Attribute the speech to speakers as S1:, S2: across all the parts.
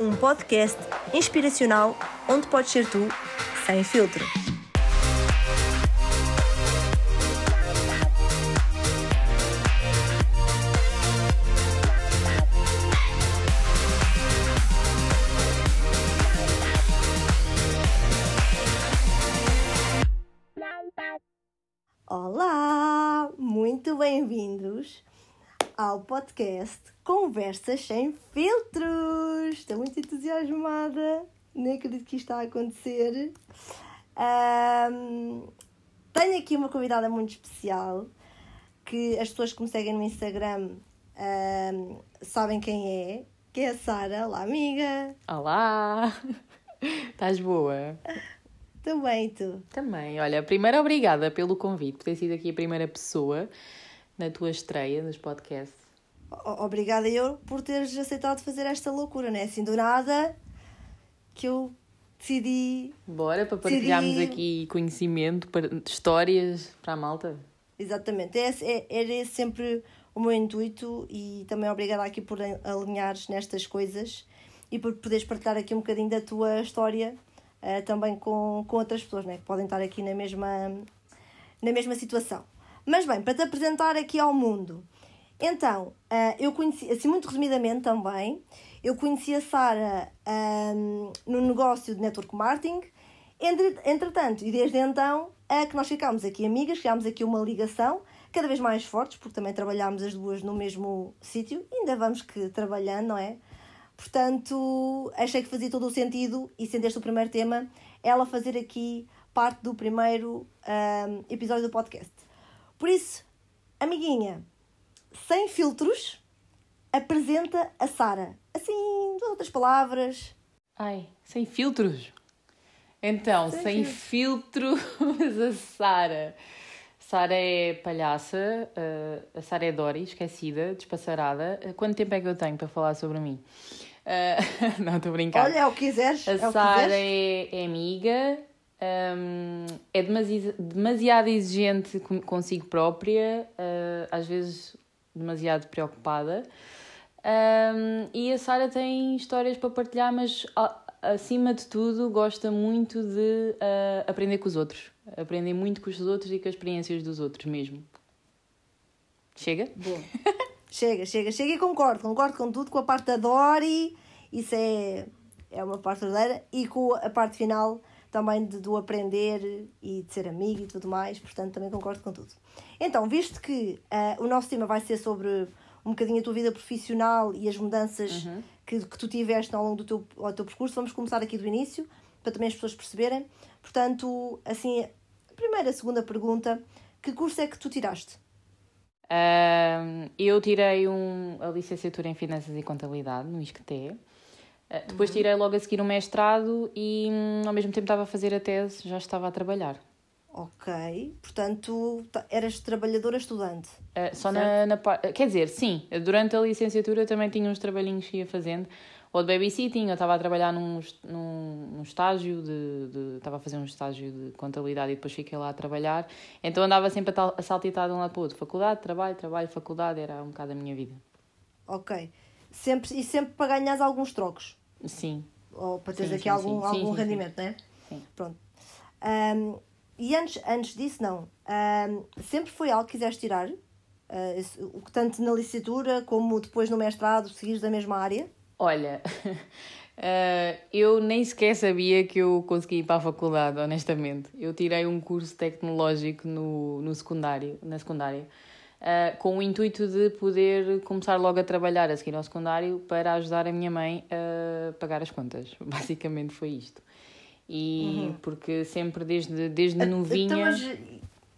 S1: um podcast inspiracional onde podes ser tu, sem filtro. Olá, muito bem-vindos ao podcast Conversas Sem Filtros. Estou muito entusiasmada, nem acredito que isto está a acontecer. Ahm, tenho aqui uma convidada muito especial que as pessoas que me seguem no Instagram ahm, sabem quem é, que é a Sara. Olá, amiga.
S2: Olá! Estás boa?
S1: Estou bem, e tu?
S2: Também. Olha, primeiro obrigada pelo convite, por ter sido aqui a primeira pessoa na tua estreia nos podcasts.
S1: Obrigada eu por teres aceitado fazer esta loucura, não é? Assim do nada que eu decidi
S2: Bora para partilharmos
S1: Decidi-
S2: aqui conhecimento, histórias para a malta.
S1: Exatamente, é, é, era esse sempre o meu intuito e também obrigada aqui por alinhares nestas coisas e por poderes partilhar aqui um bocadinho da tua história eh, também com, com outras pessoas né, que podem estar aqui na mesma, na mesma situação. Mas bem, para te apresentar aqui ao mundo, então, eh, eu conheci, assim muito resumidamente também, eu conheci a Sara ahm, no negócio de network marketing, entre, entretanto, e desde então, é que nós ficámos aqui amigas, criámos aqui uma ligação, cada vez mais fortes, porque também trabalhámos as duas no mesmo sítio, ainda vamos que trabalhando, não é? Portanto, achei que fazia todo o sentido, e sendo este o primeiro tema, ela fazer aqui parte do primeiro ahm, episódio do podcast. Por isso, amiguinha, sem filtros, apresenta a Sara. Assim, duas outras palavras.
S2: Ai, sem filtros. Então,
S1: Sem
S2: sem, filtros, a Sara. Sara é palhaça, eh, a Sara é Dori, esquecida, despassarada. Eh, Quanto tempo é que eu tenho para falar sobre mim? Eh, não, estou a brincar.
S1: Olha, é o que quiseres.
S2: A
S1: é
S2: Sara é, é amiga, hum, é demasi- demasiado exigente consigo própria, uh, às vezes demasiado preocupada. Hum, e a Sara tem histórias para partilhar, mas acima de tudo gosta muito de uh, aprender com os outros. Aprender muito com os outros e com as experiências dos outros mesmo. Chega?
S1: Boa. chega, chega, chega e concordo. Concordo com tudo, com a parte da Dori, isso é, é uma parte verdadeira, e com a parte final também de, do aprender e de ser amigo e tudo mais, portanto também concordo com tudo. Então, visto que ah, o nosso tema vai ser sobre um bocadinho a tua vida profissional e as mudanças que, que tu tiveste ao longo do teu, ao teu percurso, vamos começar aqui do início, para também as pessoas perceberem. Portanto, assim, a primeira, a segunda pergunta, que curso é que tu tiraste?
S2: Eu tirei um, a licenciatura em Finanças e Contabilidade no ISCTE. Ah, depois tirei logo a seguir um mestrado e hum, ao mesmo tempo estava a fazer a tese, já estava a trabalhar.
S1: Ok, portanto, ta- eras trabalhadora estudante.
S2: Ah, só na, na par- Quer dizer, sim, durante a licenciatura também tinha uns trabalhinhos que ia fazendo. Ou de babysitting, eu estava a trabalhar num, num, num estágio de, de. Estava a fazer um estágio de contabilidade e depois fiquei lá a trabalhar. Então andava sempre a, tal, a saltitar de um lado para o outro. Faculdade, trabalho, trabalho, faculdade, era um bocado a minha vida.
S1: Ok. Sempre, e sempre para ganhares alguns trocos.
S2: Sim,
S1: Ou para teres
S2: Sim,
S1: aqui
S2: sim,
S1: algum,
S2: sim.
S1: algum rendimento, não é?
S2: Sim.
S1: Pronto. Ahm, e antes, antes disso, não. Ahm, sempre foi algo que quiseste tirar? Esse- que tanto na licenciatura como depois no mestrado, seguires da mesma área?
S2: Olha, eh, eu nem sequer sabia que eu conseguia ir para a faculdade, honestamente. Eu tirei um curso tecnológico no, no secundário, na secundária, eh, com o intuito de poder começar logo a trabalhar a seguir ao secundário para ajudar a minha mãe a pagar as contas. Basicamente foi isto. E porque sempre desde, desde novinha.
S1: Então, mas,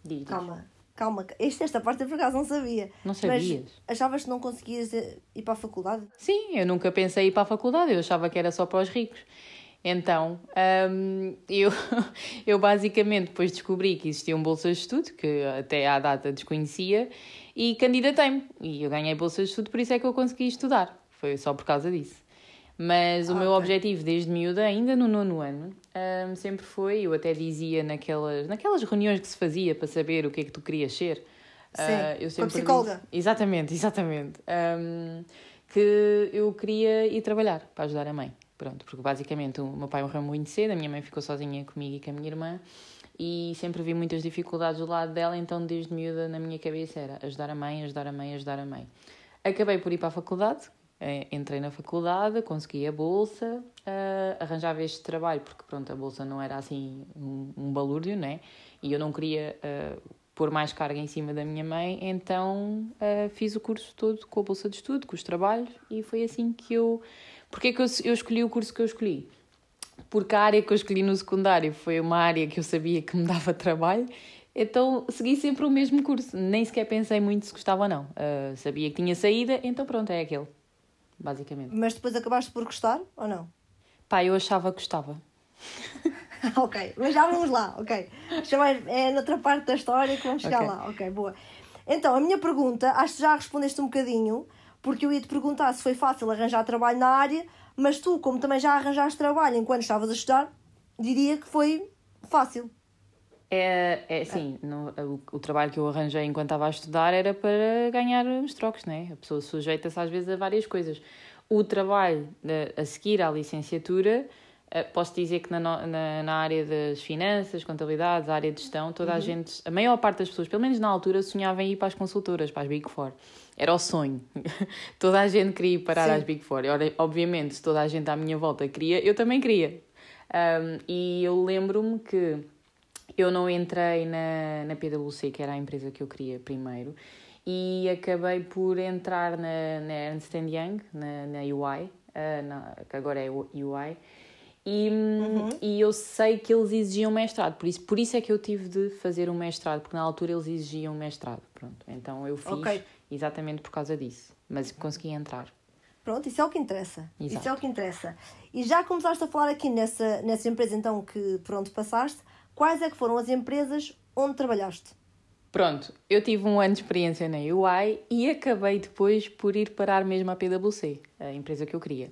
S2: Diz,
S1: calma, calma. Este, esta parte eu por acaso não sabia.
S2: Não
S1: Mas
S2: sabias?
S1: achavas que não conseguias eh, ir para a faculdade?
S2: Sim, eu nunca pensei em ir para a faculdade, eu achava que era só para os ricos. Então, hum, eu, eu basicamente depois descobri que existiam bolsas de estudo, que até à data desconhecia, e candidatei-me. E eu ganhei bolsas de estudo, por isso é que eu consegui estudar. Foi só por causa disso. Mas o meu
S1: ok.
S2: objetivo desde miúda, ainda no nono ano, hum, sempre foi, eu até dizia naquelas, naquelas reuniões que se fazia para saber o que é que tu querias ser.
S1: Sim,
S2: ah, eu
S1: com a
S2: sempre
S1: psicóloga.
S2: disse- exatamente, exatamente. Hum, que eu queria ir trabalhar para ajudar a mãe. Pronto, porque basicamente o meu pai morreu muito cedo, a minha mãe ficou sozinha comigo e com a minha irmã e sempre vi muitas dificuldades do lado dela, então desde miúda na minha cabeça era ajudar a mãe, ajudar a mãe, ajudar a mãe. Acabei por ir para a faculdade, eh, entrei na faculdade, consegui a bolsa, uh, arranjava este trabalho, porque pronto, a bolsa não era assim um, um balúrdio, né? E eu não queria uh, pôr mais carga em cima da minha mãe, então uh, fiz o curso todo com a bolsa de estudo, com os trabalhos, e foi assim que eu. Porquê que eu, eu escolhi o curso que eu escolhi? Porque a área que eu escolhi no secundário foi uma área que eu sabia que me dava trabalho, então segui sempre o mesmo curso. Nem sequer pensei muito se gostava ou não. Uh, sabia que tinha saída, então pronto, é aquele. Basicamente.
S1: Mas depois acabaste por gostar ou não?
S2: Pá, eu achava que gostava.
S1: ok, mas já vamos lá, ok. Já é noutra parte da história que vamos chegar okay. lá, ok, boa. Então, a minha pergunta, acho que já respondeste um bocadinho, porque eu ia te perguntar se foi fácil arranjar trabalho na área, mas tu, como também já arranjaste trabalho enquanto estavas a estudar, diria que foi fácil.
S2: É, é sim, no, o, o, trabalho que eu arranjei enquanto estava a estudar era para ganhar os trocos, né? A pessoa sujeita-se às vezes a várias coisas. O trabalho a seguir à licenciatura, eh, posso dizer que na, na, na área das finanças, contabilidade, área de gestão, toda uhum. a gente, a maior parte das pessoas, pelo menos na altura, sonhava em ir para as consultoras, para as Big Four. Era o sonho. toda a gente queria ir parar Sim. às Big Four. E, obviamente, se toda a gente à minha volta queria, eu também queria. Um, e eu lembro-me que eu não entrei na, na PwC, que era a empresa que eu queria primeiro, e acabei por entrar na, na Ernst Young, na, na UI, uh, na, que agora é UI, e, uhum. e eu sei que eles exigiam mestrado, por isso, por isso é que eu tive de fazer um mestrado, porque na altura eles exigiam mestrado. Pronto, então eu fiz okay. exatamente por causa disso, mas consegui entrar.
S1: Pronto, isso é o que interessa. Exato. Isso é o que interessa. E já começaste a falar aqui nessa, nessa empresa então que por onde passaste, quais é que foram as empresas onde trabalhaste?
S2: Pronto, eu tive um ano de experiência na UI e acabei depois por ir parar mesmo à PwC, a empresa que eu queria.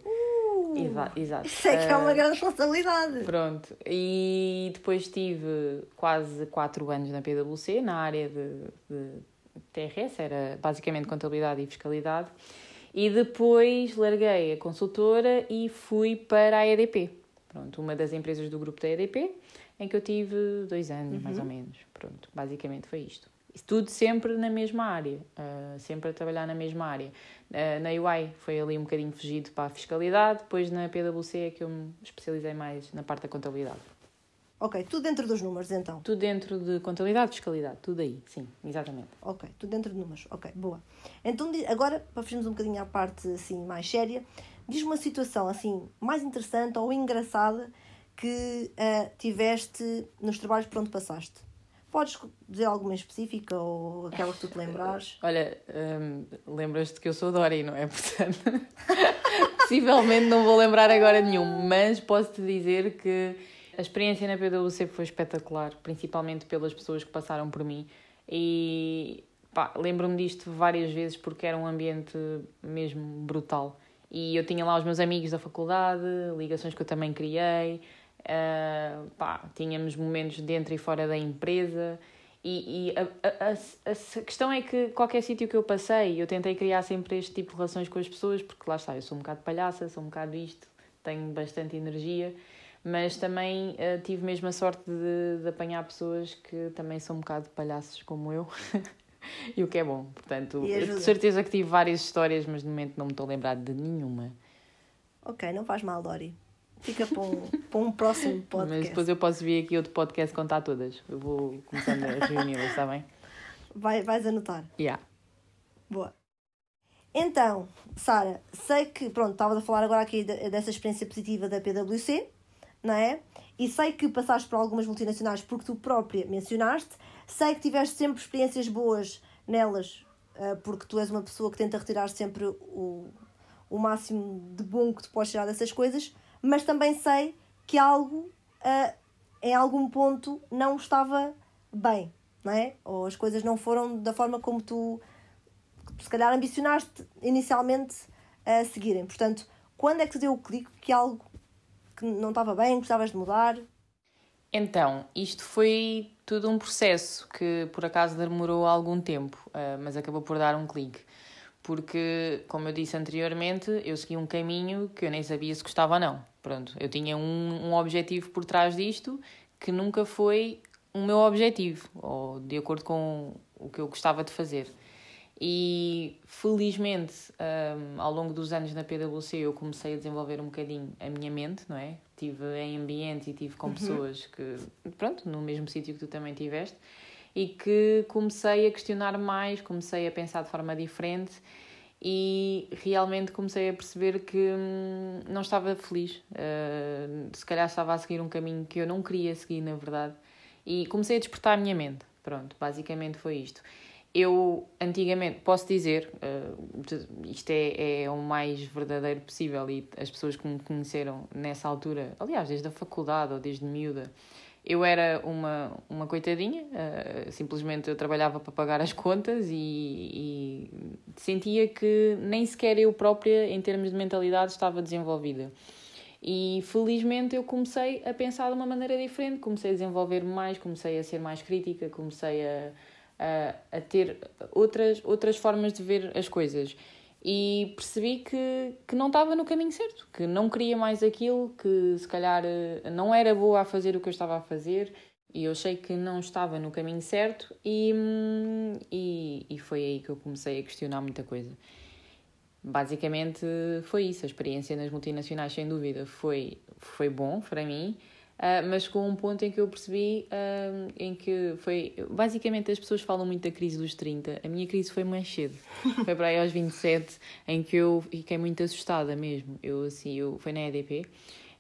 S1: Uh, exato, exato. Isso é que é uma uh, grande responsabilidade.
S2: Pronto, e depois tive quase 4 anos na PwC, na área de, de TRS, era basicamente contabilidade e fiscalidade. E depois larguei a consultora e fui para a EDP. Pronto, uma das empresas do grupo da EDP em que eu tive dois anos, uhum. mais ou menos. Pronto, basicamente foi isto. Tudo sempre na mesma área, uh, sempre a trabalhar na mesma área. Uh, na UI foi ali um bocadinho fugido para a fiscalidade, depois na PwC é que eu me especializei mais na parte da contabilidade.
S1: Ok, tudo dentro dos números então?
S2: Tudo dentro de contabilidade, fiscalidade, tudo aí, sim, exatamente.
S1: Ok, tudo dentro de números, ok, boa. Então agora, para fugirmos um bocadinho à parte assim mais séria, diz uma situação assim mais interessante ou engraçada que uh, tiveste nos trabalhos por onde passaste? Podes dizer alguma específica ou aquela que tu te lembrares?
S2: Olha, um, lembras-te que eu sou Dori, não é? Portanto, possivelmente não vou lembrar agora nenhum, mas posso-te dizer que a experiência na PwC foi espetacular, principalmente pelas pessoas que passaram por mim e lembro-me disto várias vezes porque era um ambiente mesmo brutal. E eu tinha lá os meus amigos da faculdade, ligações que eu também criei, Uh, pá, tínhamos momentos dentro e fora da empresa. E, e a, a, a, a, questão é que qualquer sítio que eu passei, eu tentei criar sempre este tipo de relações com as pessoas, porque lá está, eu sou um bocado palhaça, sou um bocado isto, tenho bastante energia, mas também uh, tive mesmo a sorte de, de apanhar pessoas que também são um bocado palhaços como eu. e o que é bom. Portanto, de certeza que tive várias histórias, mas no momento não me estou a lembrar de nenhuma.
S1: Ok, não faz mal, Dori. Fica para um, para um próximo podcast.
S2: Mas depois eu posso vir aqui outro podcast contar todas. Eu vou começando a reuni-las, está bem?
S1: Vai, vais anotar.
S2: Yeah.
S1: Boa. Então, Sara, sei que, pronto, estavas a falar agora aqui dessa experiência positiva da PwC, não é? E sei que passaste por algumas multinacionais porque tu própria mencionaste. Sei que tiveste sempre experiências boas nelas, eh, porque tu és uma pessoa que tenta retirar sempre o, o máximo de bom que tu podes tirar dessas coisas mas também sei que algo uh, em algum ponto não estava bem, não é? Ou as coisas não foram da forma como tu se calhar ambicionaste inicialmente a seguirem. Portanto, quando é que te deu o clique que algo que não estava bem, gostavas de mudar?
S2: Então, isto foi tudo um processo que por acaso demorou algum tempo, uh, mas acabou por dar um clique porque, como eu disse anteriormente, eu segui um caminho que eu nem sabia se gostava ou não. Pronto, eu tinha um, um objetivo por trás disto que nunca foi o meu objetivo, ou de acordo com o que eu gostava de fazer. E felizmente, um, ao longo dos anos na PwC, eu comecei a desenvolver um bocadinho a minha mente, não é? Tive em ambiente e tive com uhum. pessoas que, pronto, no mesmo sítio que tu também tiveste, e que comecei a questionar mais, comecei a pensar de forma diferente e realmente comecei a perceber que hum, não estava feliz. Uh, se calhar estava a seguir um caminho que eu não queria seguir, na verdade. E comecei a despertar a minha mente. Pronto, basicamente foi isto. Eu, antigamente, posso dizer, uh, isto é, é o mais verdadeiro possível e as pessoas que me conheceram nessa altura, aliás, desde a faculdade ou desde miúda, eu era uma, uma coitadinha, uh, simplesmente eu trabalhava para pagar as contas e, e, sentia que nem sequer eu própria, em termos de mentalidade, estava desenvolvida. E felizmente eu comecei a pensar de uma maneira diferente, comecei a desenvolver mais, comecei a ser mais crítica, comecei a, a, a ter outras, outras formas de ver as coisas e percebi que, que não estava no caminho certo, que não queria mais aquilo, que se calhar eh, não era boa a fazer o que eu estava a fazer. E eu achei que não estava no caminho certo e, hum, e, e foi aí que eu comecei a questionar muita coisa. Basicamente foi isso, a experiência nas multinacionais sem dúvida foi, foi bom para mim, Uh, mas com um ponto em que eu percebi uh, em que foi. Basicamente, as pessoas falam muito da crise dos 30. A minha crise foi mais cedo. foi para aí aos 27, em que eu fiquei muito assustada mesmo. Eu, assim, eu, foi na EDP,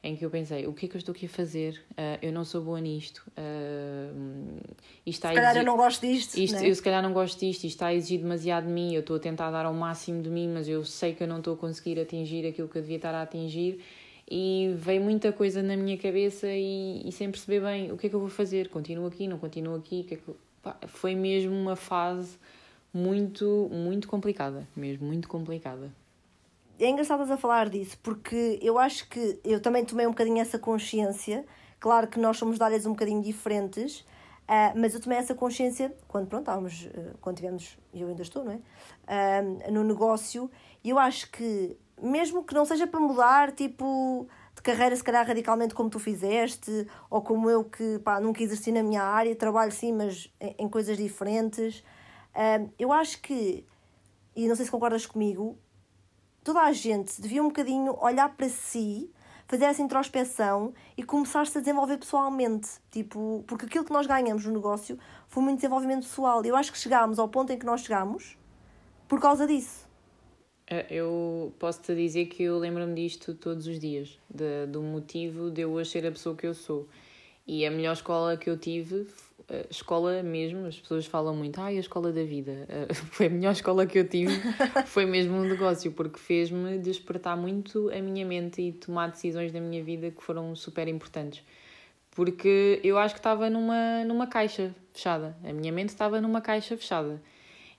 S2: em que eu pensei: o que é que eu estou aqui a fazer? Uh, eu não sou boa nisto. Uh,
S1: isto se calhar exigir... eu não gosto disto.
S2: Isto,
S1: né?
S2: Eu, se calhar, não gosto disto. Isto está a exigir demasiado de mim. Eu estou a tentar dar ao máximo de mim, mas eu sei que eu não estou a conseguir atingir aquilo que eu devia estar a atingir e veio muita coisa na minha cabeça e, e sem perceber bem o que é que eu vou fazer, continuo aqui, não continuo aqui, que é que Pá, foi mesmo uma fase muito, muito complicada, mesmo, muito complicada.
S1: É engraçado a falar disso, porque eu acho que eu também tomei um bocadinho essa consciência, claro que nós somos de áreas um bocadinho diferentes, Uh, mas eu tomei essa consciência quando, pronto, estávamos, uh, quando tivemos, eu ainda estou, não é? Uh, no negócio, e eu acho que mesmo que não seja para mudar, tipo, de carreira, se calhar radicalmente como tu fizeste, ou como eu que pá, nunca exerci na minha área, trabalho sim, mas em, coisas diferentes. Uh, eu acho que, e não sei se concordas comigo, toda a gente devia um bocadinho olhar para si, fazer essa introspeção e começar-se a desenvolver pessoalmente. Tipo, porque aquilo que nós ganhamos no negócio foi muito desenvolvimento pessoal. Eu acho que chegámos ao ponto em que nós chegamos por causa disso.
S2: É, eu posso-te dizer que eu lembro-me disto todos os dias, de, do motivo de eu hoje ser a pessoa que eu sou. E a melhor escola que eu tive, escola mesmo, as pessoas falam muito, ai, a escola da vida. Foi a melhor escola que eu tive, foi mesmo um negócio, porque fez-me despertar muito a minha mente e tomar decisões na minha vida que foram super importantes. Porque eu acho que estava numa, numa caixa fechada. A minha mente estava numa caixa fechada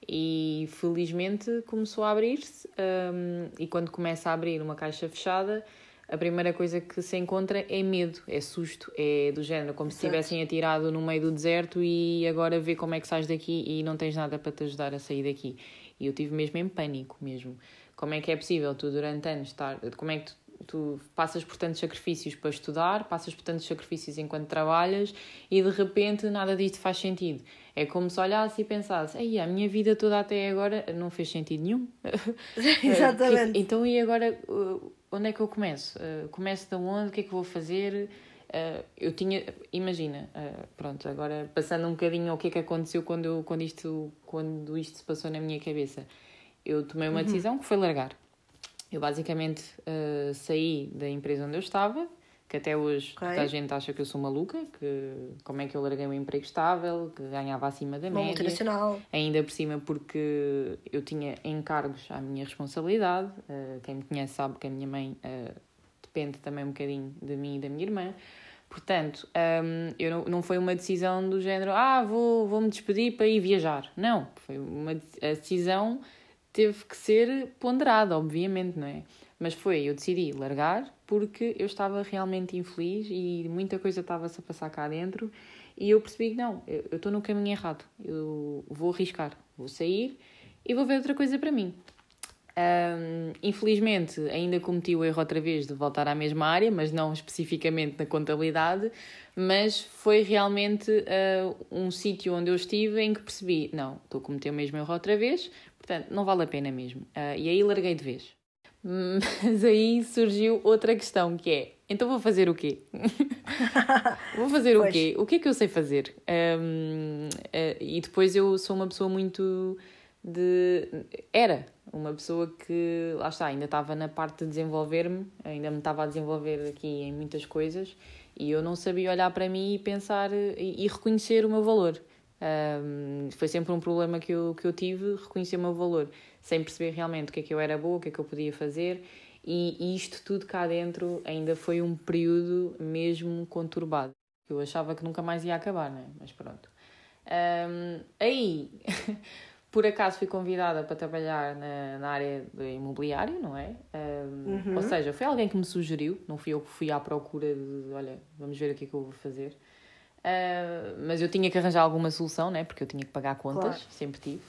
S2: e felizmente começou a abrir-se um, e quando começa a abrir uma caixa fechada a primeira coisa que se encontra é medo, é susto, é do género, como se tivessem atirado no meio do deserto e agora vê como é que sais daqui e não tens nada para te ajudar a sair daqui. E eu tive mesmo em pânico mesmo. Como é que é possível tu durante anos estar, como é que tu tu passas por tantos sacrifícios para estudar, passas por tantos sacrifícios enquanto trabalhas e de repente nada disto faz sentido. É como se olhasse e pensasse, Ei, a minha vida toda até agora não fez sentido nenhum. Exatamente. então e agora uh, onde é que eu começo? Uh, começo de onde? O que é que vou fazer? Eu tinha, imagina, pronto, agora passando um bocadinho ao que é que aconteceu quando, eu, quando, isto, quando isto se passou na minha cabeça. Eu tomei uma uhum. decisão que foi largar eu basicamente uh, saí da empresa onde eu estava, que até hoje okay. toda a gente acha que eu sou maluca, que como é que eu larguei um emprego estável, que ganhava acima da Uma média. Multinacional. Ainda por cima porque eu tinha encargos à minha responsabilidade. Uh, quem me conhece sabe que a minha mãe uh, depende também um bocadinho de mim e da minha irmã. Portanto, um, eu não, não foi uma decisão do género, ah, vou, vou me despedir para ir viajar. Não, foi uma a decisão teve que ser ponderada, obviamente, não é? Mas foi, eu decidi largar porque eu estava realmente infeliz e muita coisa estava-se a passar cá dentro e eu percebi que não, eu estou no caminho errado, eu vou arriscar, vou sair e vou ver outra coisa para mim. Um, infelizmente, ainda cometi o erro outra vez de voltar à mesma área, mas não especificamente na contabilidade, mas foi realmente uh, um sítio onde eu estive em que percebi, não, estou a cometer o mesmo erro outra vez, portanto, não vale a pena mesmo. Uh, e aí larguei de vez. Mas aí surgiu outra questão que é, então vou fazer o quê? vou fazer pois. o quê? O que é que eu sei fazer? Um, uh, e depois eu sou uma pessoa muito de... Era uma pessoa que, lá está, ainda estava na parte de desenvolver-me, ainda me estava a desenvolver aqui em muitas coisas e eu não sabia olhar para mim e pensar e, e reconhecer o meu valor. Um, foi sempre um problema que eu, que eu tive, reconhecer o meu valor, sem perceber realmente o que é que eu era boa, o que é que eu podia fazer e, e isto tudo cá dentro ainda foi um período mesmo conturbado. Eu achava que nunca mais ia acabar, né? mas pronto. Um, aí Por acaso fui convidada para trabalhar na, na área do imobiliário, não é? Um, uhum. Ou seja, foi alguém que me sugeriu, não fui eu que fui à procura de, olha, vamos ver o que é que eu vou fazer. Uh, mas eu tinha que arranjar alguma solução, né? Porque eu tinha que pagar contas, claro. sempre tive.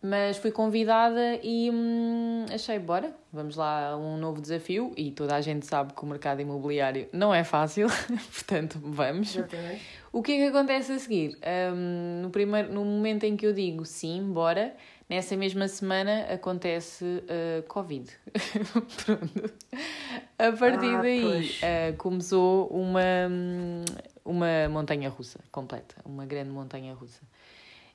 S2: Mas fui convidada e hum, achei, bora, vamos lá a um novo desafio. E toda a gente sabe que o mercado imobiliário não é fácil, portanto, vamos. O que é que acontece a seguir? Um, no, primeiro, no momento em que eu digo sim, bora, nessa mesma semana acontece uh, Covid. Pronto. A partir ah, daí uh, começou uma, hum, uma montanha russa completa, uma grande montanha russa.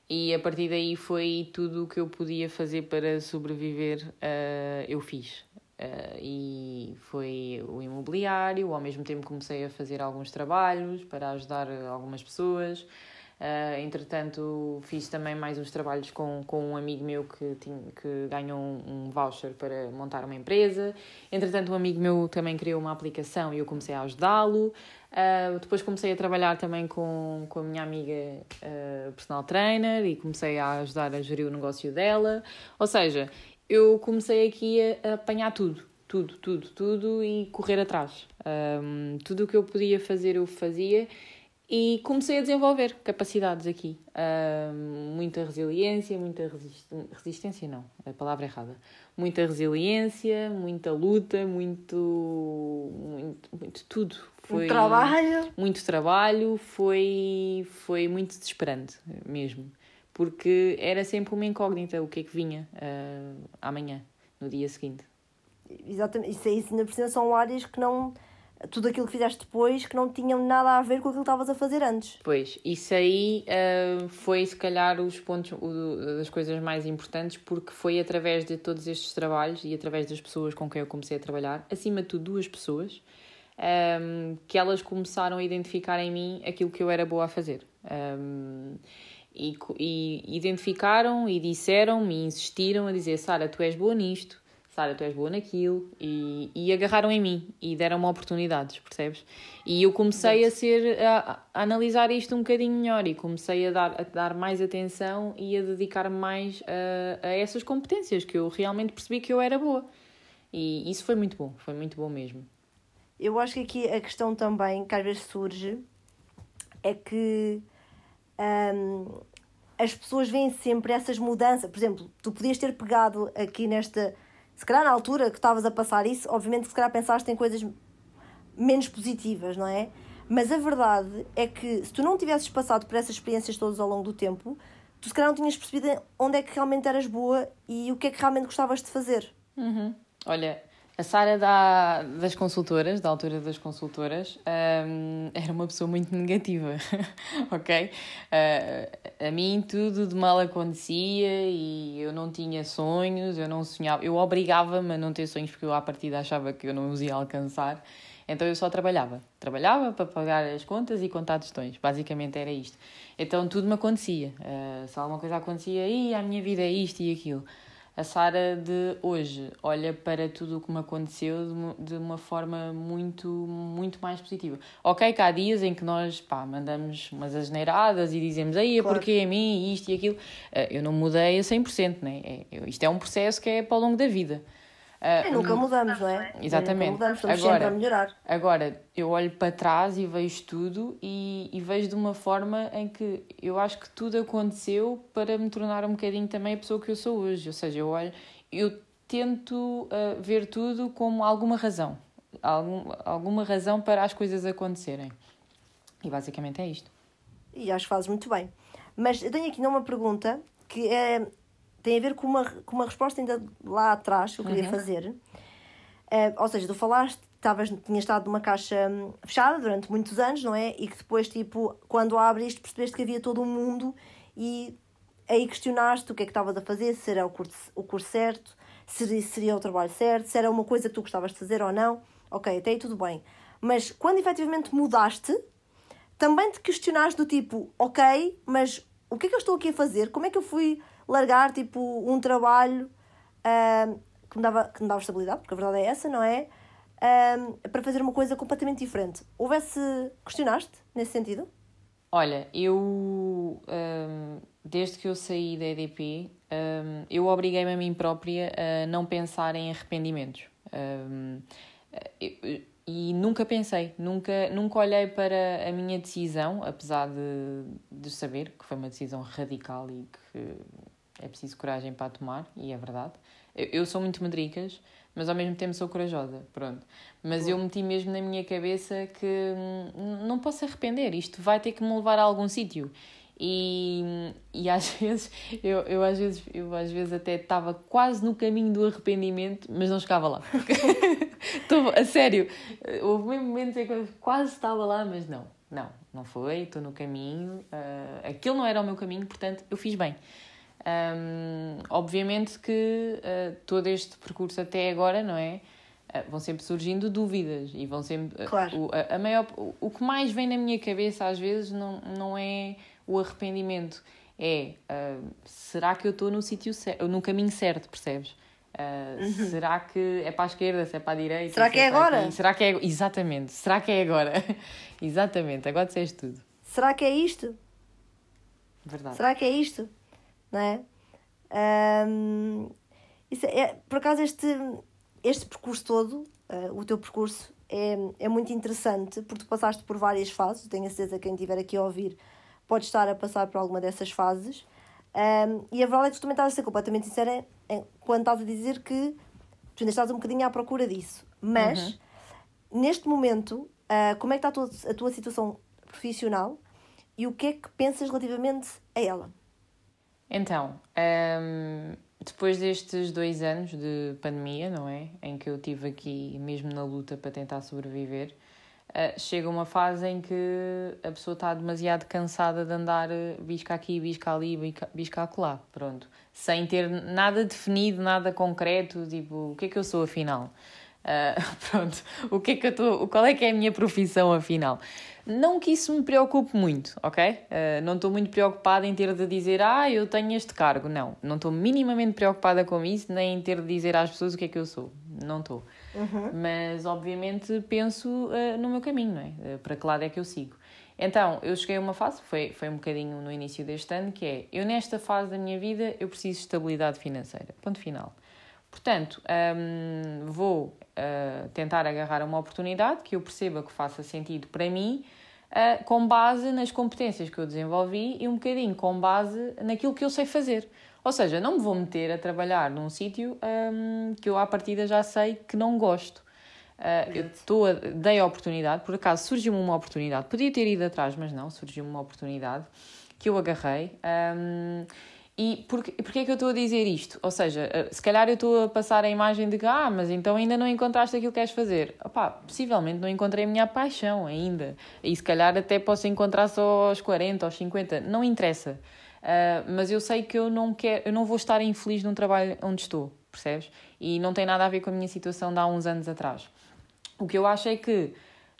S2: E a partir daí foi tudo o que eu podia fazer para sobreviver, uh, eu fiz. Uh, e foi o imobiliário, ao mesmo tempo comecei a fazer alguns trabalhos para ajudar algumas pessoas. Uh, entretanto, fiz também mais uns trabalhos com, com um amigo meu que, tinha, que ganhou um, um voucher para montar uma empresa. Entretanto, um amigo meu também criou uma aplicação e eu comecei a ajudá-lo. Uh, depois comecei a trabalhar também com, com a minha amiga uh, personal trainer e comecei a ajudar a gerir o negócio dela. Ou seja, eu comecei aqui a, a apanhar tudo, tudo, tudo, tudo e correr atrás. Um, tudo o que eu podia fazer, eu fazia e comecei a desenvolver capacidades aqui. Uh, muita resiliência, muita resist... resistência, não, a palavra é errada. Muita resiliência, muita luta, muito, muito, muito tudo.
S1: Foi muito trabalho.
S2: Muito trabalho, foi, foi muito desesperante mesmo. Porque era sempre uma incógnita o que é que vinha uh, amanhã, no dia seguinte.
S1: Exatamente, isso, isso ainda por cima são áreas que não tudo aquilo que fizeste depois que não tinham nada a ver com aquilo que estavas a fazer antes.
S2: Pois, isso aí uh, foi se calhar os pontos o, das coisas mais importantes, porque foi através de todos estes trabalhos e através das pessoas com quem eu comecei a trabalhar, acima de tudo duas pessoas, um, ehm, que elas começaram a identificar em mim aquilo que eu era boa a fazer. Um, ehm, e, e identificaram e disseram-me insistiram a dizer: Sara, tu és boa nisto, Sara, tu és boa naquilo, e, e agarraram em mim e deram-me oportunidades, percebes? E eu comecei a ser, a, a, analisar isto um bocadinho melhor e comecei a dar, a dar mais atenção e a dedicar-me mais a, a essas competências que eu realmente percebi que eu era boa. E isso foi muito bom, foi muito bom mesmo.
S1: Eu acho que aqui a questão também que às vezes surge é que hum, as pessoas veem sempre essas mudanças. Por exemplo, tu podias ter pegado aqui nesta se calhar na altura que estavas a passar isso, obviamente se calhar pensaste em coisas menos positivas, não é? Mas a verdade é que se tu não tivesses passado por essas experiências todas ao longo do tempo, tu se calhar não tinhas percebido onde é que realmente eras boa e o que é que realmente gostavas de fazer.
S2: Uhum. Olha, a Sara da, das consultoras, da altura das consultoras, um, era uma pessoa muito negativa, ok? Uh, a mim tudo de mal acontecia e eu não tinha sonhos, eu não sonhava, eu obrigava-me a não ter sonhos porque eu à partida achava que eu não os ia alcançar, então eu só trabalhava. Trabalhava para pagar as contas e contar tostões, basicamente era isto. Então tudo me acontecia, uh, se alguma coisa acontecia, e a minha vida é isto e aquilo a Sara de hoje olha para tudo o que me aconteceu de uma forma muito, muito mais positiva. Ok, que há dias em que nós pá, mandamos umas asneiradas e dizemos aí claro. porque a mim, isto e aquilo. Eh, eu não mudei a 100%, né? É, isto é um processo que é para o longo da vida.
S1: Uh, nunca mudamos, não é?
S2: Exatamente.
S1: Nunca mudamos, estamos agora, sempre a melhorar.
S2: Agora, eu olho para trás e vejo tudo e, e, vejo de uma forma em que eu acho que tudo aconteceu para me tornar um bocadinho também a pessoa que eu sou hoje. Ou seja, eu olho, eu tento uh, ver tudo como alguma razão. Algum, alguma razão para as coisas acontecerem. E basicamente é isto.
S1: E acho que fazes muito bem. Mas eu tenho aqui uma pergunta que é, tem a ver com uma, com uma resposta ainda lá atrás que eu queria uhum. fazer. É, ou seja, tu falaste, tavas, tinhas estado numa caixa hum, fechada durante muitos anos, não é? E que depois, tipo, quando abriste, percebeste que havia todo um mundo e aí questionaste o que é que estavas a fazer, se era o curso, o curso certo, se seria o trabalho certo, se era uma coisa que tu gostavas de fazer ou não. Ok, até aí tudo bem. Mas quando efetivamente mudaste, também te questionaste do tipo, ok, mas o que é que eu estou aqui a fazer? Como é que eu fui largar tipo um trabalho uh, que, me dava, que me dava estabilidade, porque a verdade é essa, não é? Uh, para fazer uma coisa completamente diferente. Houvesse. Questionaste nesse sentido?
S2: Olha, eu. Um, desde que eu saí da EDP, um, eu obriguei-me a mim própria a não pensar em arrependimentos. E nunca pensei, nunca, nunca olhei para a minha decisão, apesar de, de saber que foi uma decisão radical e que é preciso coragem para tomar, e é verdade. Eu, eu sou muito medricas, mas ao mesmo tempo sou corajosa, pronto. Mas eu meti mesmo na minha cabeça que hum, não posso arrepender, isto vai ter que me levar a algum sítio. E, e às vezes, eu, eu, às vezes, eu às vezes até estava quase no caminho do arrependimento, mas não chegava lá. A sério, houve mesmo momentos em que eu quase estava lá, mas não, não, não foi, estou no caminho. Uh, aquilo não era o meu caminho, portanto, eu fiz bem. Um, obviamente que uh, todo este percurso até agora, não é? Uh, vão sempre surgindo dúvidas e vão sempre.
S1: Claro.
S2: O, a, a maior, o, o que mais vem na minha cabeça às vezes não, não é o arrependimento é uh, será que eu estou no sítio no caminho certo, percebes? Uh, uhum. Será que é para a esquerda, se é para a direita?
S1: Será que é, é agora?
S2: Aqui? Será que é exatamente? Será que é agora? exatamente, agora disseste tudo.
S1: Será que é isto?
S2: Verdade.
S1: Será que é isto? Não é? Um, isso é por acaso este este percurso todo, uh, o teu percurso é, é muito interessante porque tu passaste por várias fases. Tenho a certeza que quem estiver aqui a ouvir pode estar a passar por alguma dessas fases. Um, e a verdade é que tu também estás a ser completamente sincera em, quando estás a dizer que tu ainda estás um bocadinho à procura disso. Mas, uhum. neste momento, uh, como é que está a tua, a tua situação profissional e o que é que pensas relativamente a ela?
S2: Então, um, depois destes dois anos de pandemia, não é? Em que eu estive aqui mesmo na luta para tentar sobreviver, uh, chega uma fase em que a pessoa está demasiado cansada de andar eh, bisca aqui, bisca ali, bisca acolá, pronto. Sem ter nada definido, nada concreto, tipo, o que é que eu sou afinal? Uh, pronto, o que é que eu estou, qual é que é a minha profissão afinal? Não que isso me preocupe muito, ok? Uh, não estou muito preocupada em ter de dizer, ah, eu tenho este cargo. Não, não estou minimamente preocupada com isso, nem em ter de dizer às pessoas o que é que eu sou. Não estou. Uhum. Mas, obviamente, penso uh, no meu caminho, não é? Uh, para que lado é que eu sigo. Então, eu cheguei a uma fase, foi, foi um bocadinho no início deste ano, que é, eu nesta fase da minha vida, eu preciso de estabilidade financeira. Ponto final. Portanto, um, vou uh, tentar agarrar uma oportunidade que eu perceba que faça sentido para mim, uh, com base nas competências que eu desenvolvi e um bocadinho com base naquilo que eu sei fazer. Ou seja, não me vou meter a trabalhar num sítio um, que eu à partida já sei que não gosto. Uh, eu tô a, dei a oportunidade, por acaso surgiu-me uma oportunidade, podia ter ido atrás, mas não, surgiu-me uma oportunidade que eu agarrei. Um, e porquê, porquê é que eu estou a dizer isto? Ou seja, eh, se calhar eu estou a passar a imagem de que, ah, mas então ainda não encontraste aquilo que queres fazer. Opá, possivelmente não encontrei a minha paixão ainda. E se calhar até posso encontrar só aos 40, aos 50. Não interessa. Uh, mas eu sei que eu não quero, eu não vou estar infeliz num trabalho onde estou, percebes? E não tem nada a ver com a minha situação de há uns anos atrás. O que eu acho é que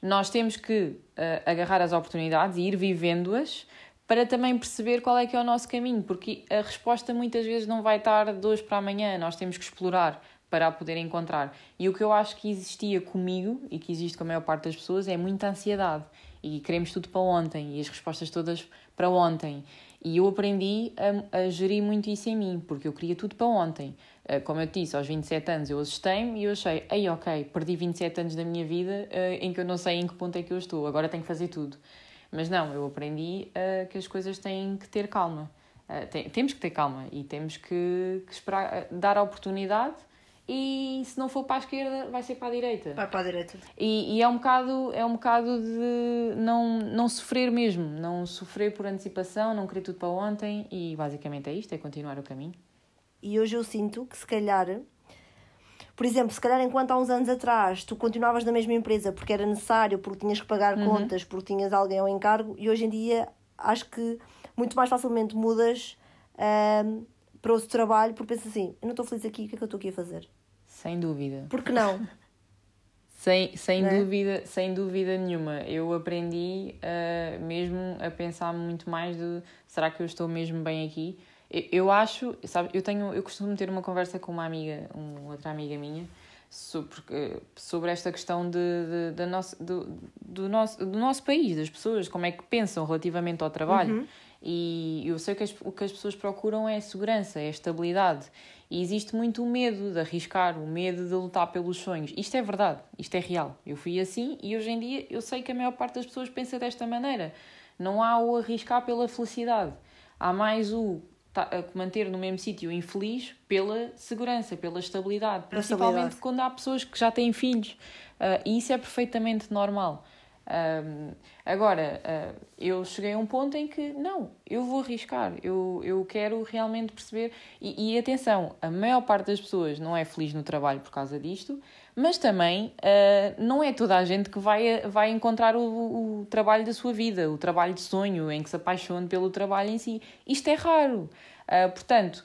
S2: nós temos que uh, agarrar as oportunidades e ir vivendo-as para também perceber qual é que é o nosso caminho, porque a resposta muitas vezes não vai estar de hoje para amanhã, nós temos que explorar para a poder encontrar. E o que eu acho que existia comigo e que existe com a maior parte das pessoas é muita ansiedade e queremos tudo para ontem e as respostas todas para ontem. E eu aprendi a, a, gerir muito isso em mim, porque eu queria tudo para ontem. Eh, como eu te disse, aos 27 anos eu assustei-me e eu achei, ei, ok, perdi 27 anos da minha vida uh, em que eu não sei em que ponto é que eu estou, agora tenho que fazer tudo. Mas não, eu aprendi uh, que as coisas têm que ter calma. Uh, tem, temos que ter calma e temos que, que esperar, dar a oportunidade e se não for para a esquerda, vai ser para a direita.
S1: Vai para a direita.
S2: E, e é um bocado, é um bocado de não, não sofrer mesmo, não sofrer por antecipação, não querer tudo para ontem e basicamente é isto, é continuar o caminho.
S1: E hoje eu sinto que se calhar, por exemplo, se calhar enquanto há uns anos atrás tu continuavas na mesma empresa porque era necessário, porque tinhas que pagar
S2: Uhum.
S1: contas, porque tinhas alguém ao encargo, e hoje em dia acho que muito mais facilmente mudas para outro trabalho porque pensas assim, eu não estou feliz aqui, o que é que eu estou aqui a fazer?
S2: Sem dúvida.
S1: Por que não?
S2: Sem, sem,
S1: é?
S2: dúvida, sem dúvida nenhuma. Eu aprendi uh, mesmo a pensar muito mais de será que eu estou mesmo bem aqui? Eu, eu acho, sabe, eu tenho, eu costumo ter uma conversa com uma amiga, uma outra amiga minha, sobre, sobre esta questão de, de, da nossa, do, do, nosso, do nosso país, das pessoas, como é que pensam relativamente ao trabalho. E eu sei que as, o que as pessoas procuram é segurança, é estabilidade. E existe muito o medo de arriscar, o medo de lutar pelos sonhos. Isto é verdade, isto é real. Eu fui assim e hoje em dia eu sei que a maior parte das pessoas pensa desta maneira. Não há o arriscar pela felicidade. Há mais o manter no mesmo sítio infeliz pela segurança, pela estabilidade. Principalmente
S1: estabilidade.
S2: quando há pessoas que já têm filhos. Ah, e isso é perfeitamente normal. Ahm, agora, ah, eu cheguei a um ponto em que não, eu vou arriscar, eu, eu quero realmente perceber. E, e atenção, a maior parte das pessoas não é feliz no trabalho por causa disto, mas também ah, não é toda a gente que vai, vai encontrar o, o trabalho da sua vida, o trabalho de sonho, em que se apaixone pelo trabalho em si. Isto é raro. Ah, portanto,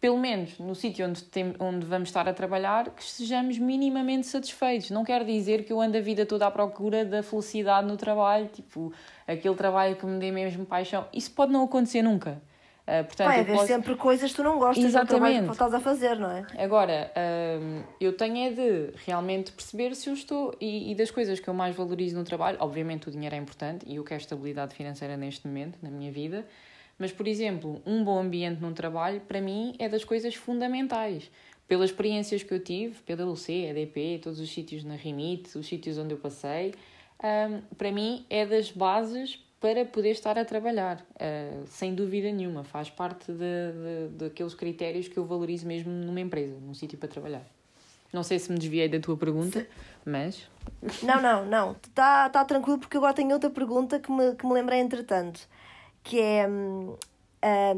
S2: pelo menos no sítio onde, tem, onde vamos estar a trabalhar, que sejamos minimamente satisfeitos. Não quer dizer que eu ando a vida toda à procura da felicidade no trabalho, tipo, aquele trabalho que me dê mesmo paixão. Isso pode não acontecer nunca. Ah, portanto,
S1: Vai haver
S2: posso-
S1: sempre coisas que tu não gostas do
S2: Exatamente.
S1: que estás a fazer, não é?
S2: Agora, hum, eu tenho é de realmente perceber se eu estou. E, e das coisas que eu mais valorizo no trabalho, obviamente o dinheiro é importante e eu quero estabilidade financeira neste momento, na minha vida. Mas, por exemplo, um bom ambiente num trabalho, para mim, é das coisas fundamentais. Pelas experiências que eu tive, PwC, EDP, todos os sítios na Remit, os sítios onde eu passei, hum, para mim é das bases para poder estar a trabalhar, uh, sem dúvida nenhuma. Faz parte de, de, daqueles critérios que eu valorizo mesmo numa empresa, num sítio para trabalhar. Não sei se me desviei da tua pergunta, mas.
S1: Não, não, não. Está tá tranquilo porque agora tenho outra pergunta que me, que me lembrei entretanto. Que é, ah,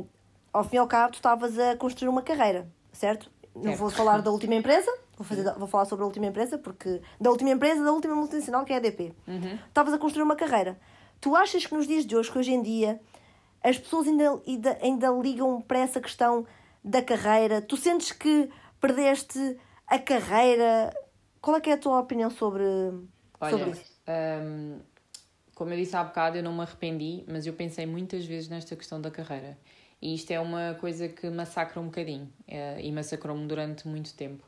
S1: ao fim e ao cabo, tu estavas a construir uma carreira, certo? Não
S2: Certo.
S1: vou falar da última empresa, vou, fazer, vou falar sobre a última empresa, porque da última empresa, da última multinacional, que é a EDP. Estavas a construir uma carreira. Tu achas que nos dias de hoje, que hoje em dia, as pessoas ainda, ainda, ainda ligam para essa questão da carreira? Tu sentes que perdeste a carreira? Qual é é a tua opinião sobre, sobre
S2: Olha,
S1: isso?
S2: hum, como eu disse há bocado, eu não me arrependi, mas eu pensei muitas vezes nesta questão da carreira. E isto é uma coisa que massacra um bocadinho eh, e massacrou-me durante muito tempo.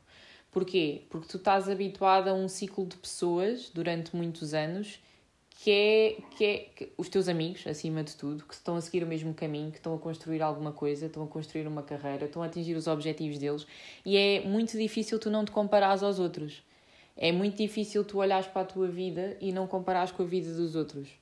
S2: Porquê? Porque tu estás habituado a um ciclo de pessoas durante muitos anos que é, que é que os teus amigos, acima de tudo, que estão a seguir o mesmo caminho, que estão a construir alguma coisa, estão a construir uma carreira, estão a atingir os objetivos deles e é muito difícil tu não te comparares aos outros. É muito difícil tu olhares para a tua vida e não comparares com a vida dos outros.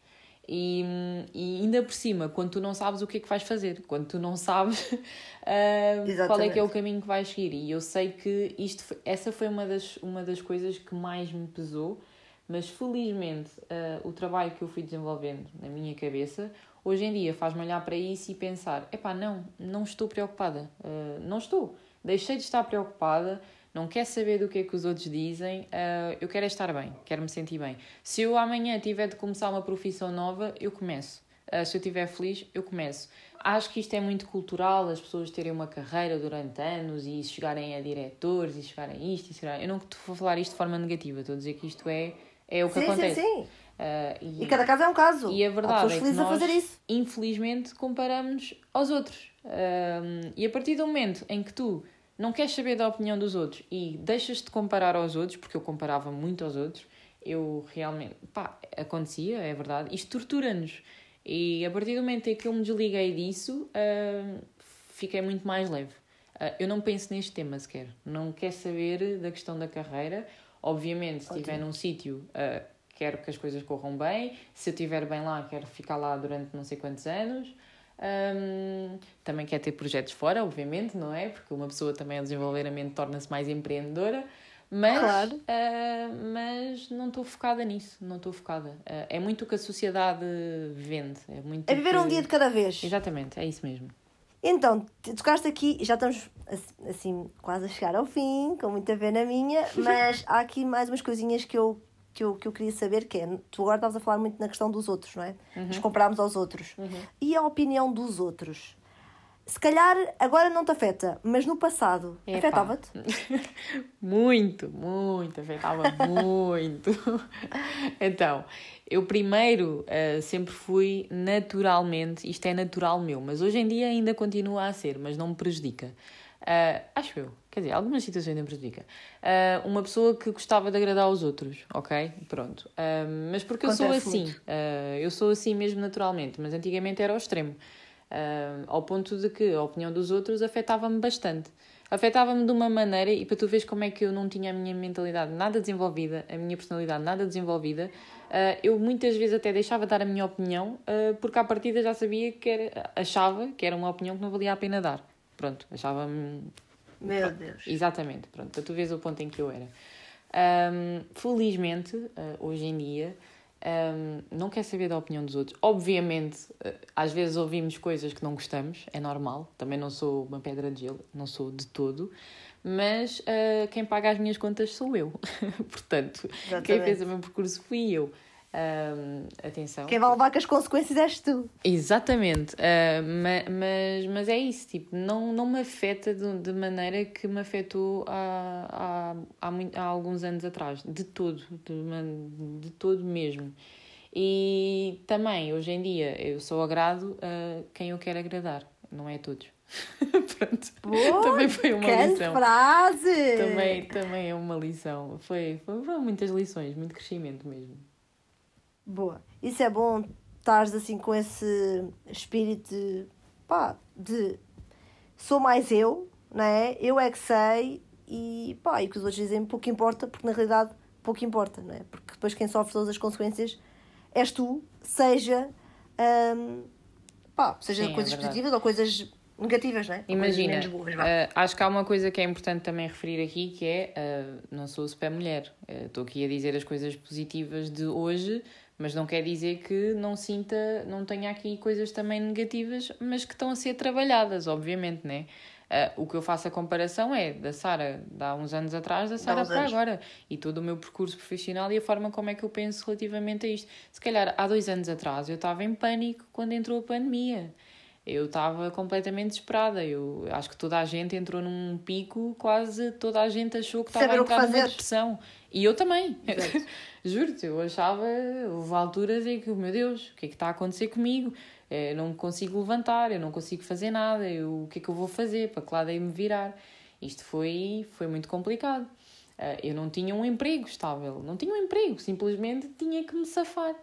S2: E, e ainda por cima, quando tu não sabes o que é que vais fazer, quando tu não sabes ah, qual é que é o caminho que vais seguir. E eu sei que isto, essa foi uma das, uma das coisas que mais me pesou, mas felizmente ah, o trabalho que eu fui desenvolvendo na minha cabeça, hoje em dia faz-me olhar para isso e pensar: epá, não, não estou preocupada, ah, não estou. Deixei de estar preocupada, não quero saber do que é que os outros dizem, ah, eu quero é estar bem, quero me sentir bem. Se eu amanhã tiver de começar uma profissão nova, eu começo. Ah, se eu estiver feliz, eu começo. Acho que isto é muito cultural, as pessoas terem uma carreira durante anos e chegarem a diretores e chegarem a isto e chegarem... Eu não estou a falar isto de forma negativa, estou a dizer que isto é, é o que
S1: Sim, sim,
S2: acontece.
S1: sim.
S2: Ah, e,
S1: E cada caso é um caso.
S2: e a verdade é que nós,
S1: fazer isso.
S2: infelizmente, comparamos aos outros. Um, e a partir do momento em que tu não queres saber da opinião dos outros e deixas de comparar aos outros, porque eu comparava muito aos outros, eu realmente, pá, acontecia, é verdade, isto tortura-nos. E a partir do momento em que eu me desliguei disso, um, fiquei muito mais leve. Uh, eu não penso neste tema sequer. Não quero saber da questão da carreira. Obviamente, se estiver num sítio, uh, quero que as coisas corram bem. Se eu estiver bem lá, quero ficar lá durante não sei quantos anos. Um, também quer ter projetos fora, obviamente, não é? Porque uma pessoa também a desenvolver a mente torna-se mais empreendedora. Mas, claro. uh, mas não estou focada nisso, não estou focada. Uh, é muito o que a sociedade vende. É, muito
S1: é viver
S2: que...
S1: um dia de cada vez.
S2: Exatamente, é isso mesmo.
S1: Então, tocaste aqui, já estamos assim quase a chegar ao fim, com muita pena minha, mas há aqui mais umas coisinhas que eu, que eu, que eu queria saber, que é, tu agora estavas a falar muito na questão dos outros, não é? Uhum. Nos compararmos aos outros. Uhum. E a opinião dos outros? Se calhar agora não te afeta, mas no passado afetava-te?
S2: muito, muito, afetava muito. então, eu primeiro uh, sempre fui naturalmente, isto é natural meu, mas hoje em dia ainda continua a ser, mas não me prejudica. Uh, acho eu, quer dizer, algumas situações me prejudica. Uh, uma pessoa que gostava de agradar aos outros, ok? Pronto. mas porque eu Acontece sou assim, eu sou assim mesmo naturalmente, mas antigamente era ao extremo. Uh, ao ponto de que a opinião dos outros afetava-me bastante. Afetava-me de uma maneira, e para tu veres como é que eu não tinha a minha mentalidade nada desenvolvida, a minha personalidade nada desenvolvida, uh, eu muitas vezes até deixava de dar a minha opinião, uh, porque à partida já sabia que era, achava que era uma opinião que não valia a pena dar. Pronto, achava-me.
S1: Meu Deus.
S2: Exatamente, pronto, para tu veres o ponto em que eu era. Um, felizmente, hoje em dia, um, não quer saber da opinião dos outros. Obviamente, eh, às vezes ouvimos coisas que não gostamos, é normal. Também não sou uma pedra de gelo, não sou de todo. Mas uh, quem paga as minhas contas sou eu. Portanto, Exatamente. quem fez o meu percurso fui eu. Um, atenção.
S1: Quem vai levar com as consequências és tu.
S2: Exatamente. Uh, ma, mas, mas é isso, tipo, não, não me afeta de, de maneira que me afetou há, há, há, muito, há alguns anos atrás. De todo. De, de todo mesmo. E também, hoje em dia, eu sou agrado a quem eu quero agradar, não é a todos. Pronto. Boa, também foi uma lição. frase! Também, também é uma lição. Foi, foi, foram muitas lições, muito crescimento mesmo.
S1: Boa. Isso é bom, estares assim com esse espírito de, pá, de sou mais eu, não é? Eu é que sei e pá, e o que os outros dizem pouco importa, porque na realidade pouco importa, não é? Porque depois quem sofre todas as consequências és tu, seja, hum, pá, seja Sim, é coisas é positivas ou coisas negativas, não é?
S2: Imagina, uh, acho que há uma coisa que é importante também referir aqui que é, uh, não sou super mulher, estou uh, aqui a dizer as coisas positivas de hoje, mas não quer dizer que não sinta, não tenha aqui coisas também negativas, mas que estão a ser trabalhadas, obviamente, né? Uh, o que eu faço a comparação é da Sara de há uns anos atrás, da Sara para anos. agora. E todo o meu percurso profissional e a forma como é que eu penso relativamente a isto. Se calhar há dois anos atrás eu estava em pânico quando entrou a pandemia. Eu estava completamente desesperada. Eu acho que toda a gente entrou num pico, quase toda a gente achou que estava a entrar numa depressão. E eu também. Juro-te, eu achava, houve alturas em que, meu Deus, o que é que está a acontecer comigo? Eu não consigo levantar, eu não consigo fazer nada, eu, o que é que eu vou fazer? Para que lado é me virar? Isto foi, foi muito complicado. Ah, eu não tinha um emprego estável, não tinha um emprego, simplesmente tinha que me safar.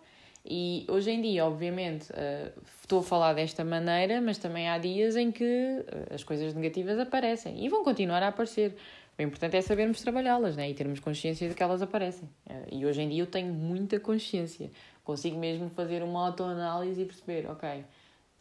S2: E hoje em dia, obviamente, uh, estou a falar desta maneira, mas também há dias em que as coisas negativas aparecem e vão continuar a aparecer. O importante é sabermos trabalhá-las né? e termos consciência de que elas aparecem. Eh, e hoje em dia eu tenho muita consciência. Consigo mesmo fazer uma autoanálise e perceber, ok,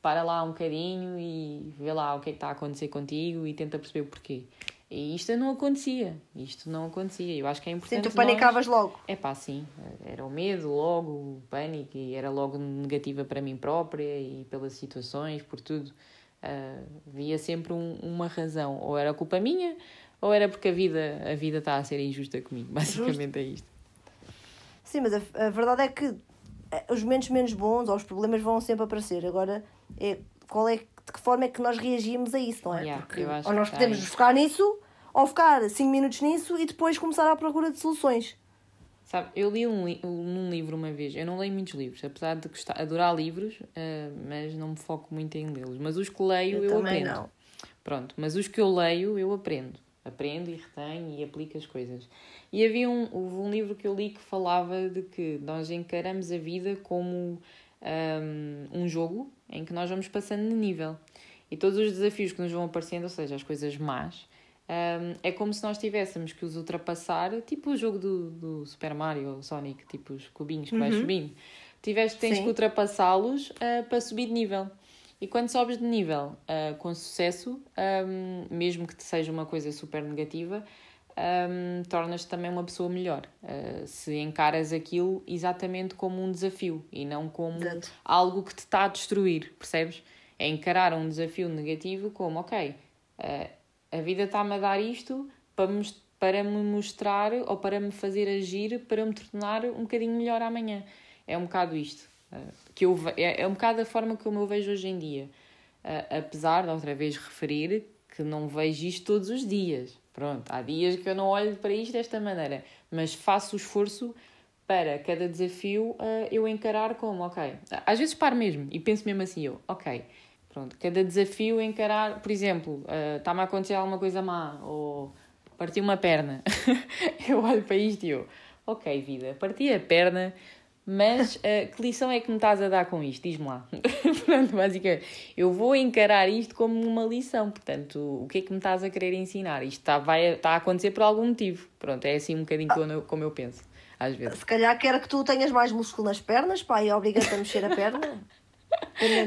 S2: para lá um bocadinho e vê lá o que é que está a acontecer contigo e tenta perceber o porquê. E isto não acontecia. Isto não acontecia. Eu acho que é importante.
S1: Sim, tu panicavas nós... logo.
S2: É pá, sim. Era o medo logo, o pânico, e era logo negativa para mim própria e pelas situações, por tudo. Uh, via sempre um, uma razão. Ou era culpa minha, ou era porque a vida, a vida está a ser injusta comigo. Basicamente Justo. é isto.
S1: Sim, mas a, a, verdade é que eh, os momentos menos bons ou os problemas vão sempre aparecer. Agora, é, qual é, de que forma é que nós reagimos a isso, não é? Yeah, porque ou nós podemos focar nisso, ou ficar 5 minutos nisso e depois começar à procura de soluções.
S2: Sabe, eu li um, um, livro uma vez, eu não leio muitos livros, apesar de gostar, adorar livros, uh, mas não me foco muito em lê-los. Mas os que leio eu, eu aprendo. Não. Pronto, mas os que eu leio eu aprendo aprende e retém e aplica as coisas. E havia um, houve um livro que eu li que falava de que nós encaramos a vida como um, um jogo em que nós vamos passando de nível. E todos os desafios que nos vão aparecendo, ou seja, as coisas más, um, é como se nós tivéssemos que os ultrapassar, tipo o jogo do, do Super Mario ou Sonic, tipo os cubinhos que uhum. vais subindo. Tiveste, tens Sim. que ultrapassá-los uh, para subir de nível. E quando sobes de nível uh, com sucesso, um, mesmo que te seja uma coisa super negativa, um, tornas-te também uma pessoa melhor. Uh, se encaras aquilo exatamente como um desafio e não como Exato. algo que te está a destruir, percebes? É encarar um desafio negativo como, ok, uh, a vida está-me a dar isto para me, para me mostrar ou para me fazer agir para me tornar um bocadinho melhor amanhã. É um bocado isto. Uh, que eu, é, é um bocado a forma como eu vejo hoje em dia. apesar de outra vez referir que não vejo isto todos os dias Pronto, há dias que eu não olho para isto desta maneira, mas faço o esforço para cada desafio uh, eu encarar como, ok. Às vezes paro mesmo e penso mesmo assim, eu, ok, pronto, cada desafio encarar, por exemplo, uh, está-me a acontecer alguma coisa má ou parti uma perna. eu olho para isto e eu, ok, vida, parti a perna, mas uh, que lição é que me estás a dar com isto? Diz-me lá. portanto, basicamente, eu vou encarar isto como uma lição. Portanto, o que é que me estás a querer ensinar? Isto está, vai, está a acontecer por algum motivo. Pronto, é assim um bocadinho como eu, como eu penso, às vezes.
S1: Se calhar quer que tu tenhas mais músculo nas pernas, pá, e obriga-te a mexer a perna.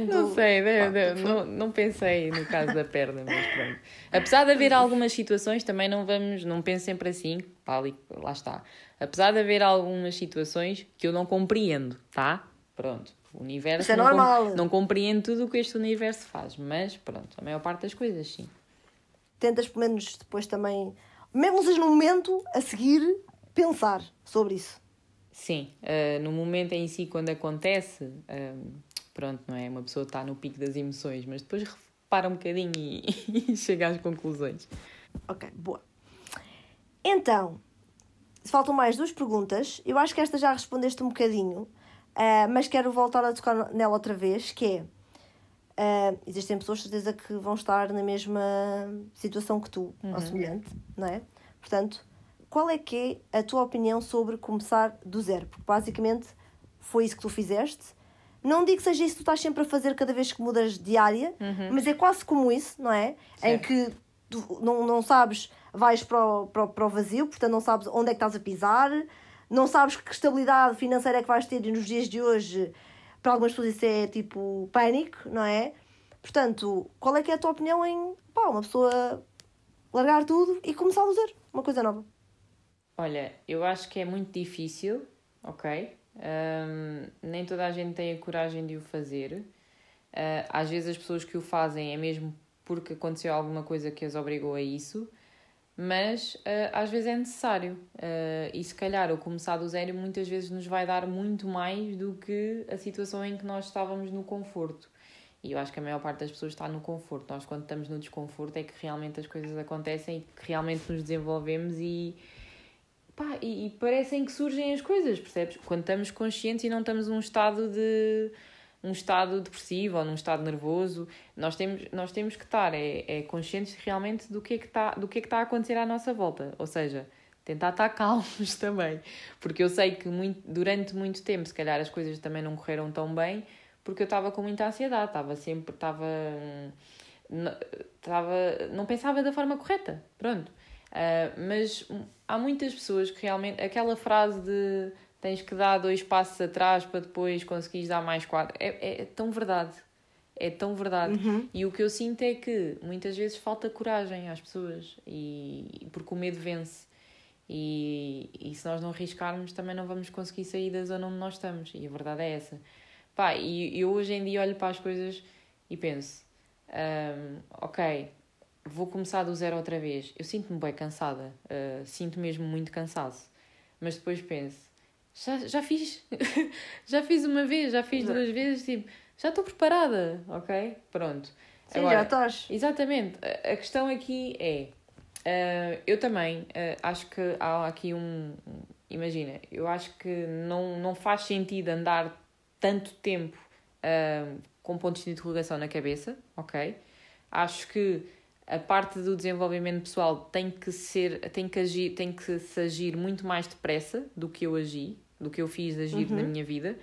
S2: Não sei, pá, não, não pensei no caso da perna, mas pronto. Apesar de haver algumas situações, também não vamos, não penso sempre assim, pá, ali, lá está. Apesar de haver algumas situações que eu não compreendo, tá? Pronto. O universo
S1: Isso é
S2: não,
S1: normal.
S2: Com, não compreendo tudo o que este universo faz, mas pronto, a maior parte das coisas sim.
S1: Tentas pelo menos depois também, mesmo seja no momento a seguir, pensar sobre isso.
S2: Sim, uh, no momento em si, quando acontece, uh, pronto, não é? Uma pessoa está no pico das emoções, mas depois repara um bocadinho e, e chega às conclusões.
S1: Ok, boa. Então, faltam mais duas perguntas. Eu acho que esta já respondeste um bocadinho, uh, mas quero voltar a tocar nela outra vez, que é... Uh, existem pessoas, certeza, que vão estar na mesma situação que tu, uhum. ou semelhante, não é? Portanto, qual é que é a tua opinião sobre começar do zero? Porque basicamente foi isso que tu fizeste. Não digo que seja isso que tu estás sempre a fazer cada vez que mudas de área, uhum. mas é quase como isso, não é? Certo. Em que tu não, não sabes vais para o, para, para o vazio, portanto não sabes onde é que estás a pisar, não sabes que estabilidade financeira é que vais ter e nos dias de hoje, para algumas pessoas isso é tipo pânico, não é? Portanto, qual é que é a tua opinião em pá, uma pessoa largar tudo e começar a usar uma coisa nova?
S2: Olha, eu acho que é muito difícil, ok? Um, nem toda a gente tem a coragem de o fazer. Uh, às vezes as pessoas que o fazem é mesmo porque aconteceu alguma coisa que as obrigou a isso mas uh, às vezes é necessário. Uh, e se calhar o começar do zero muitas vezes nos vai dar muito mais do que a situação em que nós estávamos no conforto. E eu acho que a maior parte das pessoas está no conforto. Nós, quando estamos no desconforto, é que realmente as coisas acontecem e que realmente nos desenvolvemos e, pá, e, e parecem que surgem as coisas, percebes? Quando estamos conscientes e não estamos num estado de um estado depressivo ou num estado nervoso. Nós temos, nós temos que estar é, é conscientes realmente do que, é que está, do que é que está a acontecer à nossa volta. Ou seja, tentar estar calmos também. Porque eu sei que muito, durante muito tempo, se calhar, as coisas também não correram tão bem porque eu estava com muita ansiedade, estava sempre, estava, estava, não pensava da forma correta, pronto. Uh, mas há muitas pessoas que realmente, aquela frase de tens que dar dois passos atrás para depois conseguires dar mais quatro. É, é, tão verdade. É tão verdade. Uhum. E o que eu sinto é que muitas vezes falta coragem às pessoas, e porque o medo vence. E, e se nós não arriscarmos, também não vamos conseguir sair da zona onde nós estamos. E a verdade é essa. Pá, e eu hoje em dia olho para as coisas e penso: um, ok, vou começar do zero outra vez. Eu sinto-me bem cansada, uh, sinto mesmo muito cansaço. Mas depois penso: já, já fiz, já fiz uma vez, já fiz duas vezes, tipo, já estou preparada, ok? Pronto.
S1: Sim, Agora, já estás.
S2: Exatamente. A, a questão aqui é, uh, eu também uh, acho que há aqui um, imagina, eu acho que não, não faz sentido andar tanto tempo com pontos de interrogação na cabeça, ok? Acho que a parte do desenvolvimento pessoal tem que ser, tem que agir, tem que se agir muito mais depressa do que eu agi, do que eu fiz agir uhum. na minha vida,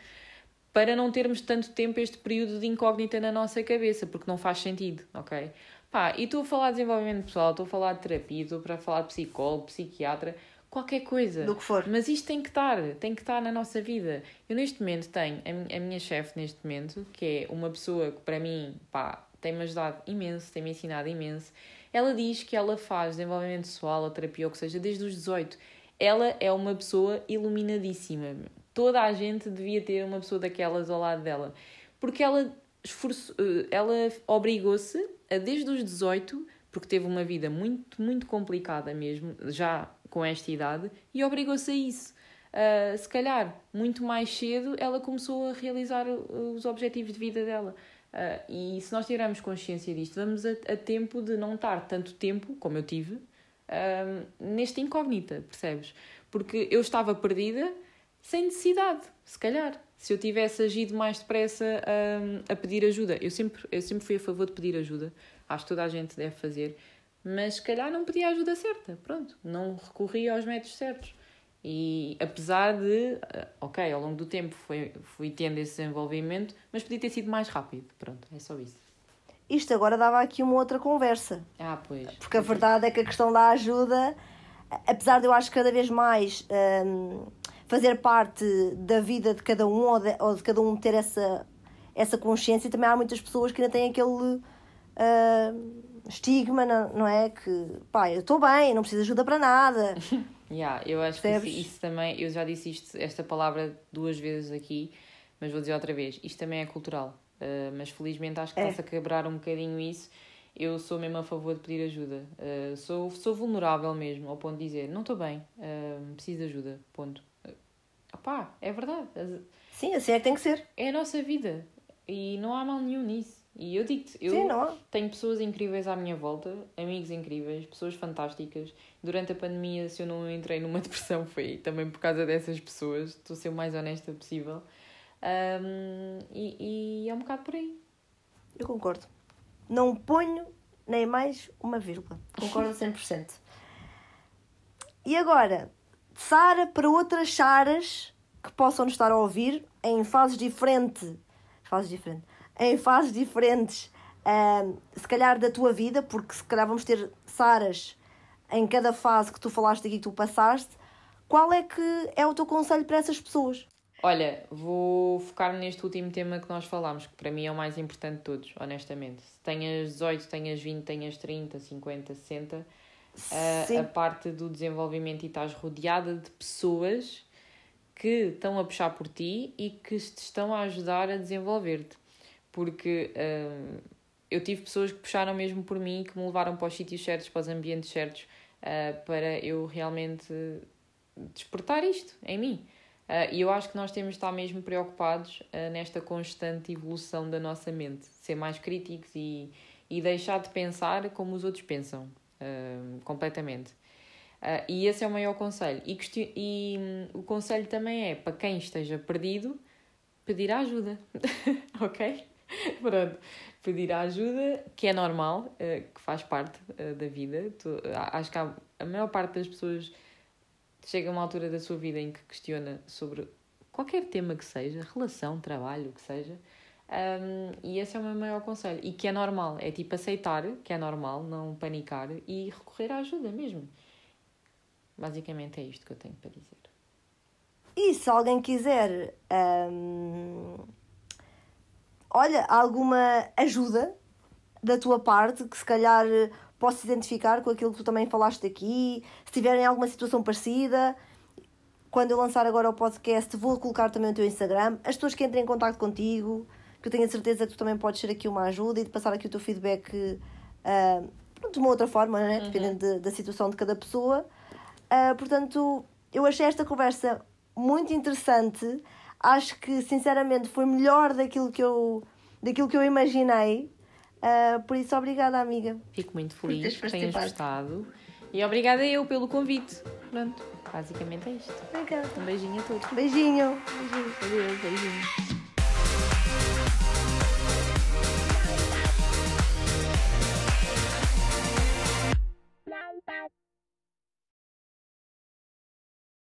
S2: para não termos tanto tempo este período de incógnita na nossa cabeça, porque não faz sentido, ok? Pá, e estou a falar de desenvolvimento pessoal, estou a falar de terapia, estou para falar de psicólogo, psiquiatra, qualquer coisa.
S1: Do que for.
S2: Mas isto tem que estar, tem que estar na nossa vida. Eu neste momento tenho a minha chefe neste momento, que é uma pessoa que para mim, pá, tem-me ajudado imenso, tem-me ensinado imenso. Ela diz que ela faz desenvolvimento pessoal ou terapia, ou que seja, desde os 18. Ela é uma pessoa iluminadíssima. Toda a gente devia ter uma pessoa daquelas ao lado dela. Porque ela, esforço, eh, ela obrigou-se a, desde os 18, porque teve uma vida muito, muito complicada mesmo, já com esta idade, e obrigou-se a isso. Uh, se calhar, muito mais cedo, ela começou a realizar uh, os objetivos de vida dela. Uh, e se nós tivermos consciência disto, vamos a, a tempo de não estar tanto tempo, como eu tive, um, nesta incógnita, percebes? Porque eu estava perdida sem necessidade, se calhar. Se eu tivesse agido mais depressa um, a pedir ajuda, eu sempre, eu sempre fui a favor de pedir ajuda, acho que toda a gente deve fazer, mas se calhar não pedi a ajuda certa, pronto, não recorri aos métodos certos. E apesar de, eh, ok, ao longo do tempo fui, fui tendo esse desenvolvimento, mas podia ter sido mais rápido, pronto, é só isso.
S1: Isto agora dava aqui uma outra conversa.
S2: Ah, pois.
S1: Porque a verdade é que a questão da ajuda, apesar de eu acho que cada vez mais hum, fazer parte da vida de cada um ou de, ou de cada um ter essa, essa consciência, também há muitas pessoas que ainda têm aquele hum, estigma, não, não é? Que pá, eu estou bem, não preciso de ajuda para nada.
S2: Yeah, eu acho que
S1: Percebes?
S2: isso, isso também, eu já disse isto, esta palavra duas vezes aqui, mas vou dizer outra vez, isto também é cultural. Uh, mas felizmente acho que
S1: É.
S2: está-se a quebrar um bocadinho isso. Eu sou mesmo a favor de pedir ajuda. Uh, sou, sou vulnerável mesmo, ao ponto de dizer, não estou bem, uh, preciso de ajuda, ponto. Opá, é verdade.
S1: Sim, assim é que tem que ser.
S2: É a nossa vida. E não há mal nenhum nisso. E eu digo-te, eu
S1: Sim,
S2: tenho pessoas incríveis à minha volta, amigos incríveis, pessoas fantásticas. Durante a pandemia, se eu não entrei numa depressão, foi também por causa dessas pessoas. Estou a ser o mais honesta possível. Um, e, e é um bocado por aí.
S1: Eu concordo. Não ponho nem mais uma vírgula. Concordo a 100%. E agora, Sara para outras Saras que possam nos estar a ouvir em fases diferentes, fases diferentes, em fases diferentes, ahm, se calhar da tua vida, porque se calhar vamos ter Saras em cada fase que tu falaste aqui que tu passaste. Qual é que é o teu conselho para essas pessoas?
S2: Olha, vou focar neste último tema que nós falámos, que para mim é o mais importante de todos, honestamente. Se tenhas 18, tenhas 20, tenhas 30, 50, 60, a, a parte do desenvolvimento e estás rodeada de pessoas que estão a puxar por ti e que te estão a ajudar a desenvolver-te. Porque hum, eu tive pessoas que puxaram mesmo por mim que me levaram para os sítios certos, para os ambientes certos, ah, para eu realmente despertar isto em mim. Ah, E eu acho que nós temos de estar mesmo preocupados ah, nesta constante evolução da nossa mente, ser mais críticos e, e deixar de pensar como os outros pensam, ah, completamente. Ah, e esse é o maior conselho. E, e hum, o conselho também é para quem esteja perdido, pedir ajuda, ok? Pronto, pedir a ajuda, que é normal, ah, que faz parte ah, da vida. A- acho que a maior parte das pessoas chega a uma altura da sua vida em que questiona sobre qualquer tema que seja, relação, trabalho, o que seja, um, e esse é o meu maior conselho. E que é normal, é tipo aceitar que é normal, não panicar e recorrer à ajuda mesmo. Basicamente é isto que eu tenho para dizer.
S1: E se alguém quiser, hum, olha, alguma ajuda da tua parte, que se calhar possa identificar com aquilo que tu também falaste aqui, se tiverem alguma situação parecida, quando eu lançar agora o podcast, vou colocar também o teu Instagram. As pessoas que entrem em contato contigo, que eu tenho a certeza que tu também podes ser aqui uma ajuda e de passar aqui o teu feedback ah, de uma outra forma, né? dependendo de- da situação de cada pessoa. Ah, portanto, eu achei esta conversa muito interessante. Acho que, sinceramente, foi melhor daquilo que eu, daquilo que eu imaginei. Ah, por isso, obrigada, amiga.
S2: Fico muito
S1: Por teres
S2: feliz que tenhas gostado. E obrigada eu pelo convite. Pronto, basicamente é isto.
S1: Obrigada.
S2: Um beijinho a todos.
S1: Beijinho.
S2: Adeus, beijinho.